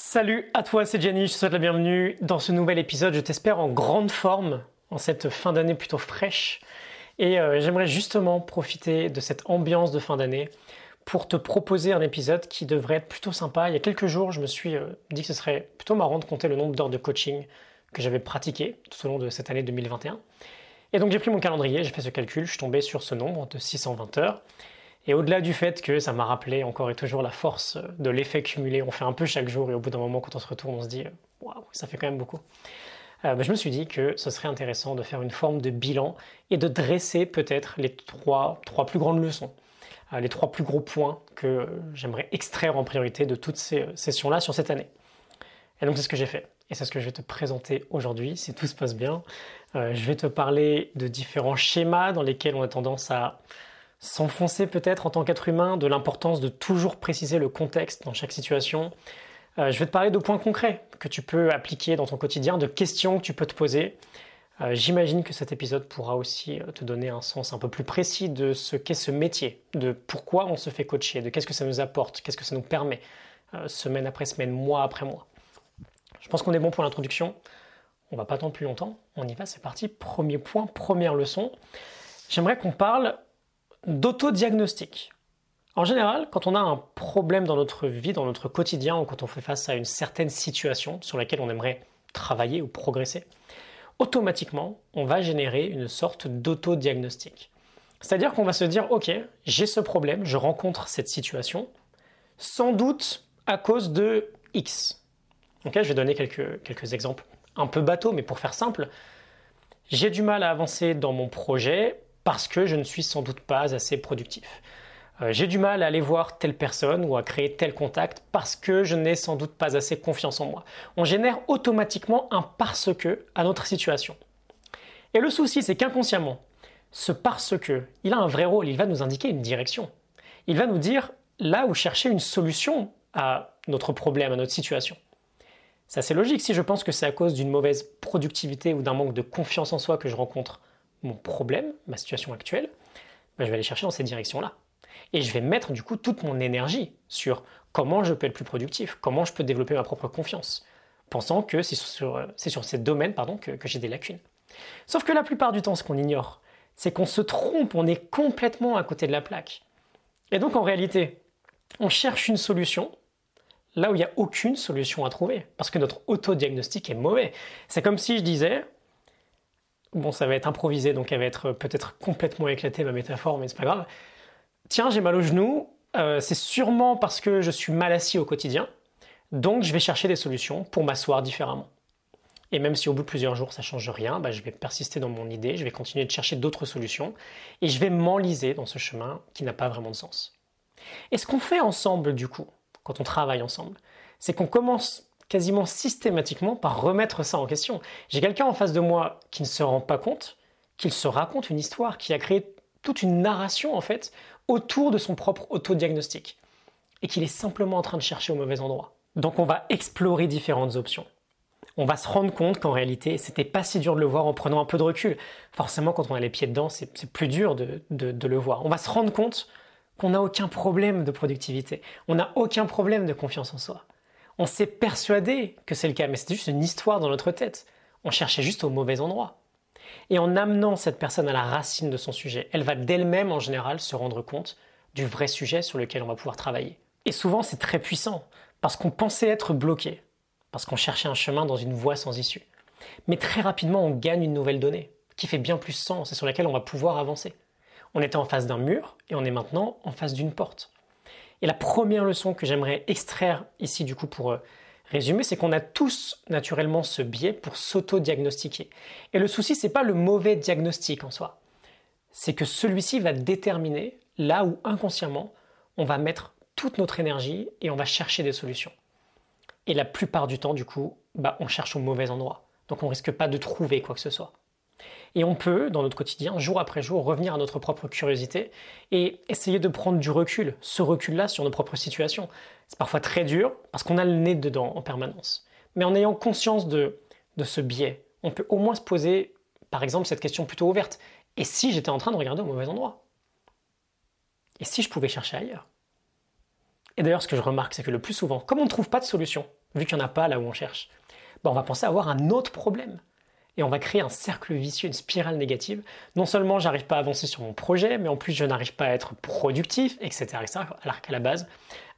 Salut à toi, c'est Jenny, je te souhaite la bienvenue dans ce nouvel épisode. Je t'espère en grande forme en cette fin d'année plutôt fraîche. Et euh, j'aimerais justement profiter de cette ambiance de fin d'année pour te proposer un épisode qui devrait être plutôt sympa. Il y a quelques jours, je me suis euh, dit que ce serait plutôt marrant de compter le nombre d'heures de coaching que j'avais pratiqué tout au long de cette année 2021. Et donc j'ai pris mon calendrier, j'ai fait ce calcul, je suis tombé sur ce nombre de 620 heures. Et au-delà du fait que ça m'a rappelé encore et toujours la force de l'effet cumulé, on fait un peu chaque jour et au bout d'un moment quand on se retourne on se dit waouh ça fait quand même beaucoup. Euh, bah, je me suis dit que ce serait intéressant de faire une forme de bilan et de dresser peut-être les trois, trois plus grandes leçons, euh, les trois plus gros points que j'aimerais extraire en priorité de toutes ces euh, sessions-là sur cette année. Et donc c'est ce que j'ai fait. Et c'est ce que je vais te présenter aujourd'hui, si tout se passe bien. je vais te parler de différents schémas dans lesquels on a tendance à s'enfoncer peut-être en tant qu'être humain, de l'importance de toujours préciser le contexte dans chaque situation. Euh, je vais te parler de points concrets que tu peux appliquer dans ton quotidien, de questions que tu peux te poser. Euh, j'imagine que cet épisode pourra aussi euh, te donner un sens un peu plus précis de ce qu'est ce métier, de pourquoi on se fait coacher, de qu'est-ce que ça nous apporte, qu'est-ce que ça nous permet, semaine après semaine, mois après mois. Je pense qu'on est bon pour l'introduction. On va pas attendre plus longtemps. On y va, c'est parti. Premier point, première leçon. J'aimerais qu'on parle d'autodiagnostic. En général, quand on a un problème dans notre vie, dans notre quotidien, ou quand on fait face à une certaine situation sur laquelle on aimerait travailler ou progresser, automatiquement, on va générer une sorte d'autodiagnostic. C'est-à-dire qu'on va se dire, ok, j'ai ce problème, je rencontre cette situation, sans doute à cause de X. Ok, je vais donner quelques, quelques exemples un peu bateaux, mais pour faire simple, j'ai du mal à avancer dans mon projet parce que je ne suis sans doute pas assez productif. Euh, j'ai du mal à aller voir telle personne ou à créer tel contact parce que je n'ai sans doute pas assez confiance en moi. On génère automatiquement un parce que à notre situation. Et le souci, c'est qu'inconsciemment, ce parce que, il a un vrai rôle, il va nous indiquer une direction. Il va nous dire là où chercher une solution à notre problème, à notre situation. C'est assez logique si je pense que c'est à cause d'une mauvaise productivité ou d'un manque de confiance en soi que je rencontre mon problème, ma situation actuelle, ben, je vais aller chercher dans cette direction-là. Et je vais mettre du coup toute mon énergie sur comment je peux être plus productif, comment je peux développer ma propre confiance, pensant que c'est sur, ces domaines pardon, que j'ai des lacunes. Sauf que la plupart du temps, ce qu'on ignore, c'est qu'on se trompe, on est complètement à côté de la plaque. Et donc en réalité, on cherche une solution là où il n'y a aucune solution à trouver, parce que notre autodiagnostic est mauvais. C'est comme si je disais, Bon, ça va être improvisé, donc elle va être peut-être complètement éclatée ma métaphore, mais c'est pas grave. Tiens, j'ai mal au genou, euh, c'est sûrement parce que je suis mal assis au quotidien, donc je vais chercher des solutions pour m'asseoir différemment. Et même si au bout de plusieurs jours ça change rien, bah, je vais persister dans mon idée, je vais continuer de chercher d'autres solutions, et je vais m'enliser dans ce chemin qui n'a pas vraiment de sens. Et ce qu'on fait ensemble du coup, quand on travaille ensemble, c'est qu'on commence quasiment systématiquement par remettre ça en question. J'ai quelqu'un en face de moi qui ne se rend pas compte qu'il se raconte une histoire, qui a créé toute une narration en fait autour de son propre autodiagnostic et qu'il est simplement en train de chercher au mauvais endroit. Donc on va explorer différentes options. On va se rendre compte qu'en réalité, c'était pas si dur de le voir en prenant un peu de recul. Forcément, quand on a les pieds dedans, c'est plus dur de, de le voir. On va se rendre compte qu'on n'a aucun problème de productivité. On n'a aucun problème de confiance en soi. On s'est persuadé que c'est le cas, mais c'était juste une histoire dans notre tête. On cherchait juste au mauvais endroit. Et en amenant cette personne à la racine de son sujet, elle va d'elle-même en général se rendre compte du vrai sujet sur lequel on va pouvoir travailler. Et souvent c'est très puissant, parce qu'on pensait être bloqué, parce qu'on cherchait un chemin dans une voie sans issue. Mais très rapidement on gagne une nouvelle donnée, qui fait bien plus sens et sur laquelle on va pouvoir avancer. On était en face d'un mur et on est maintenant en face d'une porte. Et la première leçon que j'aimerais extraire ici du coup pour euh, résumer, c'est qu'on a tous naturellement ce biais pour s'auto-diagnostiquer. Et le souci, c'est pas le mauvais diagnostic en soi. C'est que celui-ci va déterminer là où inconsciemment on va mettre toute notre énergie et on va chercher des solutions. Et la plupart du temps, du coup, bah, on cherche au mauvais endroit. Donc on risque pas de trouver quoi que ce soit. Et on peut, dans notre quotidien, jour après jour, revenir à notre propre curiosité et essayer de prendre du recul, ce recul-là sur nos propres situations. C'est parfois très dur parce qu'on a le nez dedans en permanence. Mais en ayant conscience de, ce biais, on peut au moins se poser, par exemple, cette question plutôt ouverte. Et si j'étais en train de regarder au mauvais endroit? Et si je pouvais chercher ailleurs? Et d'ailleurs, ce que je remarque, c'est que le plus souvent, comme on ne trouve pas de solution vu qu'il n'y en a pas là où on cherche, ben, on va penser avoir un autre problème. Et on va créer un cercle vicieux, une spirale négative. Non seulement j'arrive pas à avancer sur mon projet, mais en plus je n'arrive pas à être productif, etc. alors qu'à la base,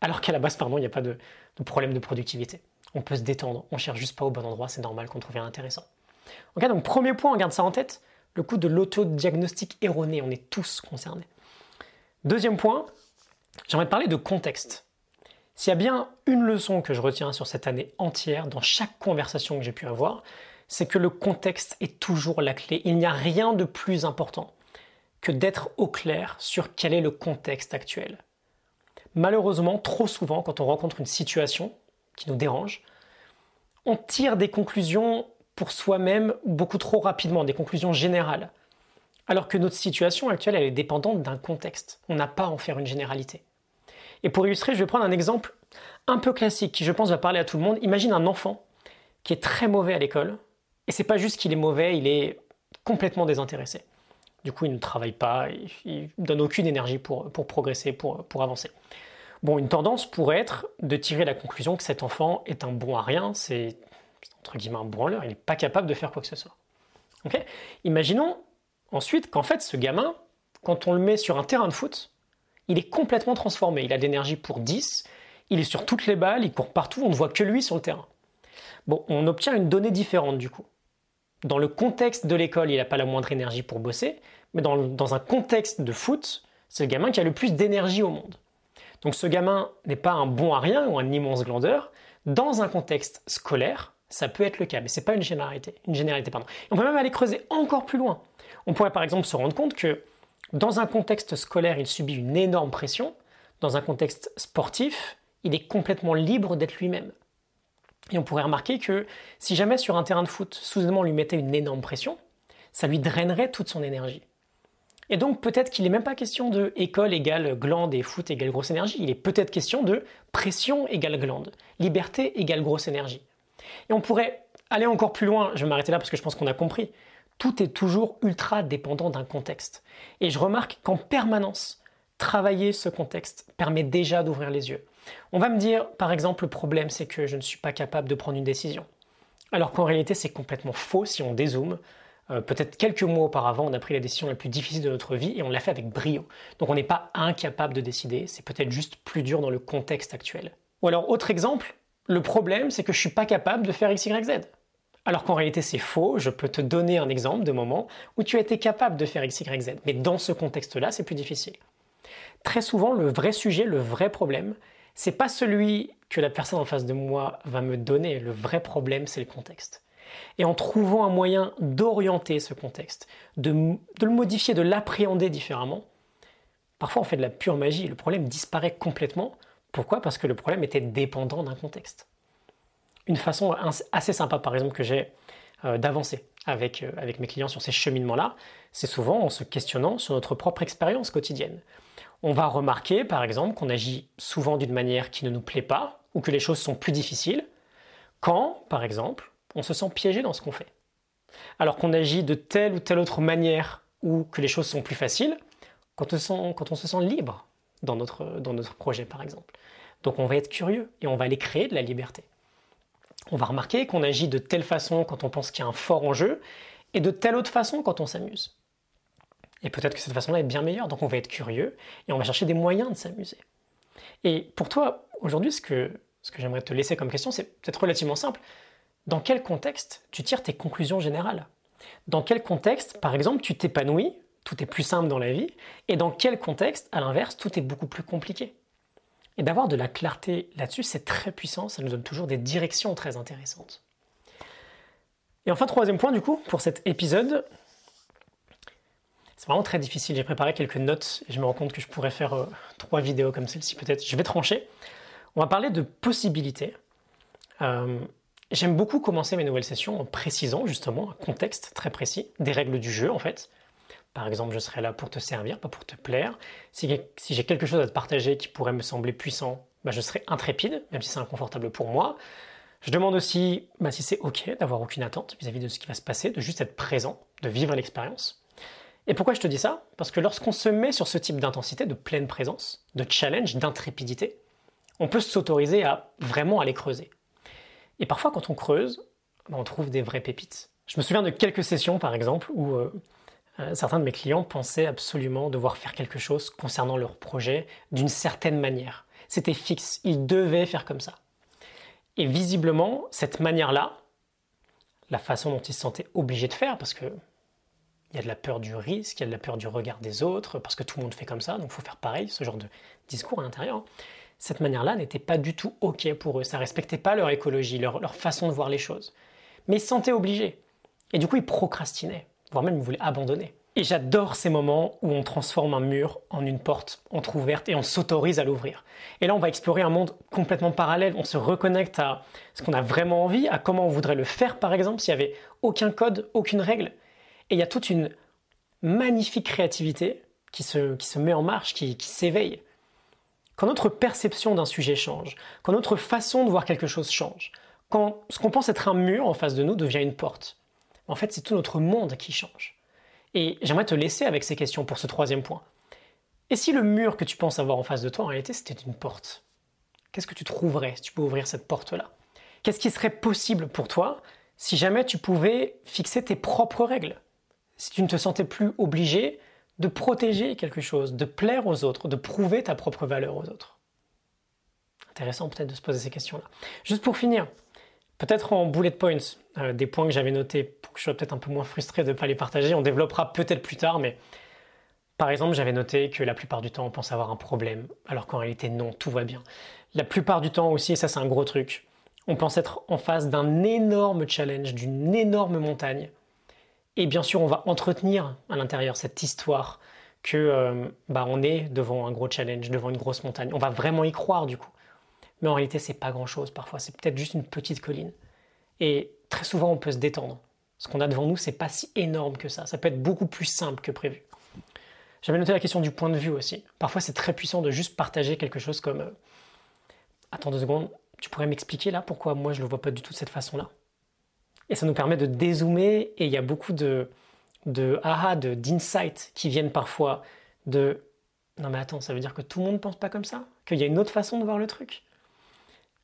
alors qu'à la base, pardon, il n'y a pas de, problème de productivité. On peut se détendre, on cherche juste pas au bon endroit, c'est normal qu'on trouve rien intéressant. Ok, donc premier point, on garde ça en tête, le coup de l'autodiagnostic erroné, on est tous concernés. Deuxième point, j'aimerais parler de contexte. S'il y a bien une leçon que je retiens sur cette année entière, dans chaque conversation que j'ai pu avoir, c'est que le contexte est toujours la clé. Il n'y a rien de plus important que d'être au clair sur quel est le contexte actuel. Malheureusement, trop souvent, quand on rencontre une situation qui nous dérange, on tire des conclusions pour soi-même beaucoup trop rapidement, des conclusions générales. Alors que notre situation actuelle, elle est dépendante d'un contexte. On n'a pas à en faire une généralité. Et pour illustrer, je vais prendre un exemple un peu classique qui, je pense, va parler à tout le monde. Imagine un enfant qui est très mauvais à l'école. Et c'est pas juste qu'il est mauvais, il est complètement désintéressé. Du coup, il ne travaille pas, il, ne donne aucune énergie pour, pour progresser, pour, pour avancer. Bon, une tendance pourrait être de tirer la conclusion que cet enfant est un bon à rien, c'est entre guillemets un branleur, il n'est pas capable de faire quoi que ce soit. Ok? Imaginons ensuite qu'en fait, ce gamin, quand on le met sur un terrain de foot, il est complètement transformé. Il a de l'énergie pour 10, il est sur toutes les balles, il court partout, on ne voit que lui sur le terrain. Bon, on obtient une donnée différente du coup. Dans le contexte de l'école, il n'a pas la moindre énergie pour bosser, mais dans, un contexte de foot, c'est le gamin qui a le plus d'énergie au monde. Donc ce gamin n'est pas un bon à rien ou un immense glandeur. Dans un contexte scolaire, ça peut être le cas, mais ce n'est pas une généralité. Une on peut même aller creuser encore plus loin. On pourrait par exemple se rendre compte que dans un contexte scolaire, il subit une énorme pression. Dans un contexte sportif, il est complètement libre d'être lui-même. Et on pourrait remarquer que si jamais sur un terrain de foot, soudainement on lui mettait une énorme pression, ça lui drainerait toute son énergie. Et donc peut-être qu'il n'est même pas question de école égale glande et foot égale grosse énergie, il est peut-être question de pression égale glande, liberté égale grosse énergie. Et on pourrait aller encore plus loin, je vais m'arrêter là parce que je pense qu'on a compris, tout est toujours ultra dépendant d'un contexte. Et je remarque qu'en permanence, travailler ce contexte permet déjà d'ouvrir les yeux. On va me dire, par exemple, le problème c'est que je ne suis pas capable de prendre une décision. Alors qu'en réalité c'est complètement faux si on dézoome. Euh, peut-être quelques mois auparavant, on a pris la décision la plus difficile de notre vie et on l'a fait avec brio. Donc on n'est pas incapable de décider, c'est peut-être juste plus dur dans le contexte actuel. Ou alors, autre exemple, le problème c'est que je ne suis pas capable de faire X, Y, Z. Alors qu'en réalité c'est faux, je peux te donner un exemple de moment où tu as été capable de faire X, Y, Z. Mais dans ce contexte-là, c'est plus difficile. Très souvent, le vrai sujet, le vrai problème, c'est pas celui que la personne en face de moi va me donner. Le vrai problème, c'est le contexte. Et en trouvant un moyen d'orienter ce contexte, de, le modifier, de l'appréhender différemment, parfois on fait de la pure magie. Le problème disparaît complètement. Pourquoi? Parce que le problème était dépendant d'un contexte. Une façon assez sympa, par exemple, que j'ai euh, d'avancer avec, euh, avec mes clients sur ces cheminements-là, c'est souvent en se questionnant sur notre propre expérience quotidienne on va remarquer par exemple qu'on agit souvent d'une manière qui ne nous plaît pas ou que les choses sont plus difficiles quand, par exemple, on se sent piégé dans ce qu'on fait. Alors qu'on agit de telle ou telle autre manière ou que les choses sont plus faciles quand on, se sent libre dans notre, projet par exemple. Donc on va être curieux et on va aller créer de la liberté. On va remarquer qu'on agit de telle façon quand on pense qu'il y a un fort enjeu et de telle autre façon quand on s'amuse. Et peut-être que cette façon-là est bien meilleure. Donc on va être curieux et on va chercher des moyens de s'amuser. Et pour toi, aujourd'hui, ce que, ce que j'aimerais te laisser comme question, c'est peut-être relativement simple. Dans quel contexte tu tires tes conclusions générales? Dans quel contexte, par exemple, tu t'épanouis Tout est plus simple dans la vie. Et dans quel contexte, à l'inverse, tout est beaucoup plus compliqué? Et d'avoir de la clarté là-dessus, c'est très puissant. Ça nous donne toujours des directions très intéressantes. Et enfin, troisième point, du coup, pour cet épisode, c'est vraiment très difficile. J'ai préparé quelques notes et je me rends compte que je pourrais faire euh, trois vidéos comme celle-ci peut-être. Je vais trancher. On va parler de possibilités. Euh, j'aime beaucoup commencer mes nouvelles sessions en précisant justement un contexte très précis, des règles du jeu en fait. Par exemple, je serai là pour te servir, pas pour te plaire. Si, j'ai quelque chose à te partager qui pourrait me sembler puissant, bah, je serai intrépide, même si c'est inconfortable pour moi. Je demande aussi bah, si c'est OK d'avoir aucune attente vis à -vis de ce qui va se passer, de juste être présent, de vivre l'expérience. Et pourquoi je te dis ça? Parce que lorsqu'on se met sur ce type d'intensité, de pleine présence, de challenge, d'intrépidité, on peut s'autoriser à vraiment aller creuser. Et parfois, quand on creuse, ben, on trouve des vraies pépites. Je me souviens de quelques sessions, par exemple, où euh, euh, certains de mes clients pensaient absolument devoir faire quelque chose concernant leur projet d'une certaine manière. C'était fixe, ils devaient faire comme ça. Et visiblement, cette manière-là, la façon dont ils se sentaient obligés de faire, parce que il y a de la peur du risque, il y a de la peur du regard des autres, parce que tout le monde fait comme ça, donc il faut faire pareil, ce genre de discours à l'intérieur. Cette manière-là n'était pas du tout OK pour eux, ça respectait pas leur écologie, leur, leur façon de voir les choses. Mais ils se sentaient obligés. Et du coup, ils procrastinaient, voire même ils voulaient abandonner. Et j'adore ces moments où on transforme un mur en une porte entr'ouverte et on s'autorise à l'ouvrir. Et là, on va explorer un monde complètement parallèle. On se reconnecte à ce qu'on a vraiment envie, à comment on voudrait le faire, par exemple, s'il n'y avait aucun code, aucune règle. Et il y a toute une magnifique créativité qui se, met en marche, qui, qui s'éveille. Quand notre perception d'un sujet change, quand notre façon de voir quelque chose change, quand ce qu'on pense être un mur en face de nous devient une porte, en fait, c'est tout notre monde qui change. Et j'aimerais te laisser avec ces questions pour ce troisième point. Et si le mur que tu penses avoir en face de toi, en réalité, c'était une porte Qu'est-ce que tu trouverais si tu peux ouvrir cette porte-là? Qu'est-ce qui serait possible pour toi si jamais tu pouvais fixer tes propres règles? Si tu ne te sentais plus obligé de protéger quelque chose, de plaire aux autres, de prouver ta propre valeur aux autres Intéressant peut-être de se poser ces questions-là. Juste pour finir, peut-être en bullet points, euh, des points que j'avais notés pour que je sois peut-être un peu moins frustré de ne pas les partager. On développera peut-être plus tard, mais par exemple, j'avais noté que la plupart du temps, on pense avoir un problème, alors qu'en réalité, non, tout va bien. La plupart du temps aussi, et ça c'est un gros truc, on pense être en face d'un énorme challenge, d'une énorme montagne. Et bien sûr, on va entretenir à l'intérieur cette histoire que euh, bah, on est devant un gros challenge, devant une grosse montagne. On va vraiment y croire du coup. Mais en réalité, c'est pas grand-chose parfois. C'est peut-être juste une petite colline. Et très souvent, on peut se détendre. Ce qu'on a devant nous, c'est pas si énorme que ça. Ça peut être beaucoup plus simple que prévu. J'avais noté la question du point de vue aussi. Parfois, c'est très puissant de juste partager quelque chose comme euh, Attends deux secondes, tu pourrais m'expliquer là pourquoi moi je le vois pas du tout de cette façon-là? Et ça nous permet de dézoomer et il y a beaucoup de, de aha, d'insights qui viennent parfois de Non mais attends, ça veut dire que tout le monde pense pas comme ça? Qu'il y a une autre façon de voir le truc?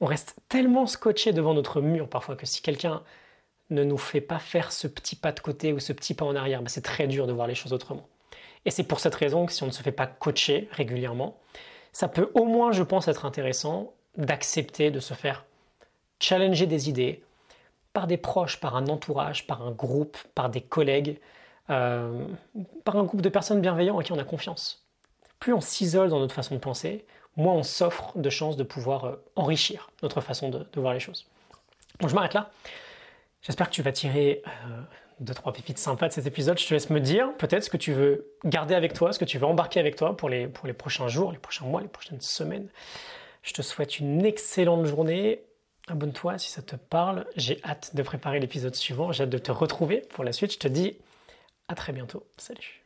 On reste tellement scotché devant notre mur parfois que si quelqu'un ne nous fait pas faire ce petit pas de côté ou ce petit pas en arrière, bah, c'est très dur de voir les choses autrement. Et c'est pour cette raison que si on ne se fait pas coacher régulièrement, ça peut au moins, je pense, être intéressant d'accepter de se faire challenger des idées par des proches, par un entourage, par un groupe, par des collègues, euh, par un groupe de personnes bienveillantes en qui on a confiance. Plus on s'isole dans notre façon de penser, moins on s'offre de chances de pouvoir euh, enrichir notre façon de, voir les choses. Donc je m'arrête là. J'espère que tu vas tirer euh, deux, trois pépites sympas de cet épisode. Je te laisse me dire peut-être ce que tu veux garder avec toi, ce que tu veux embarquer avec toi pour les prochains jours, les prochains mois, les prochaines semaines. Je te souhaite une excellente journée. Abonne-toi si ça te parle. J'ai hâte de préparer l'épisode suivant. J'ai hâte de te retrouver pour la suite. Je te dis à très bientôt. Salut.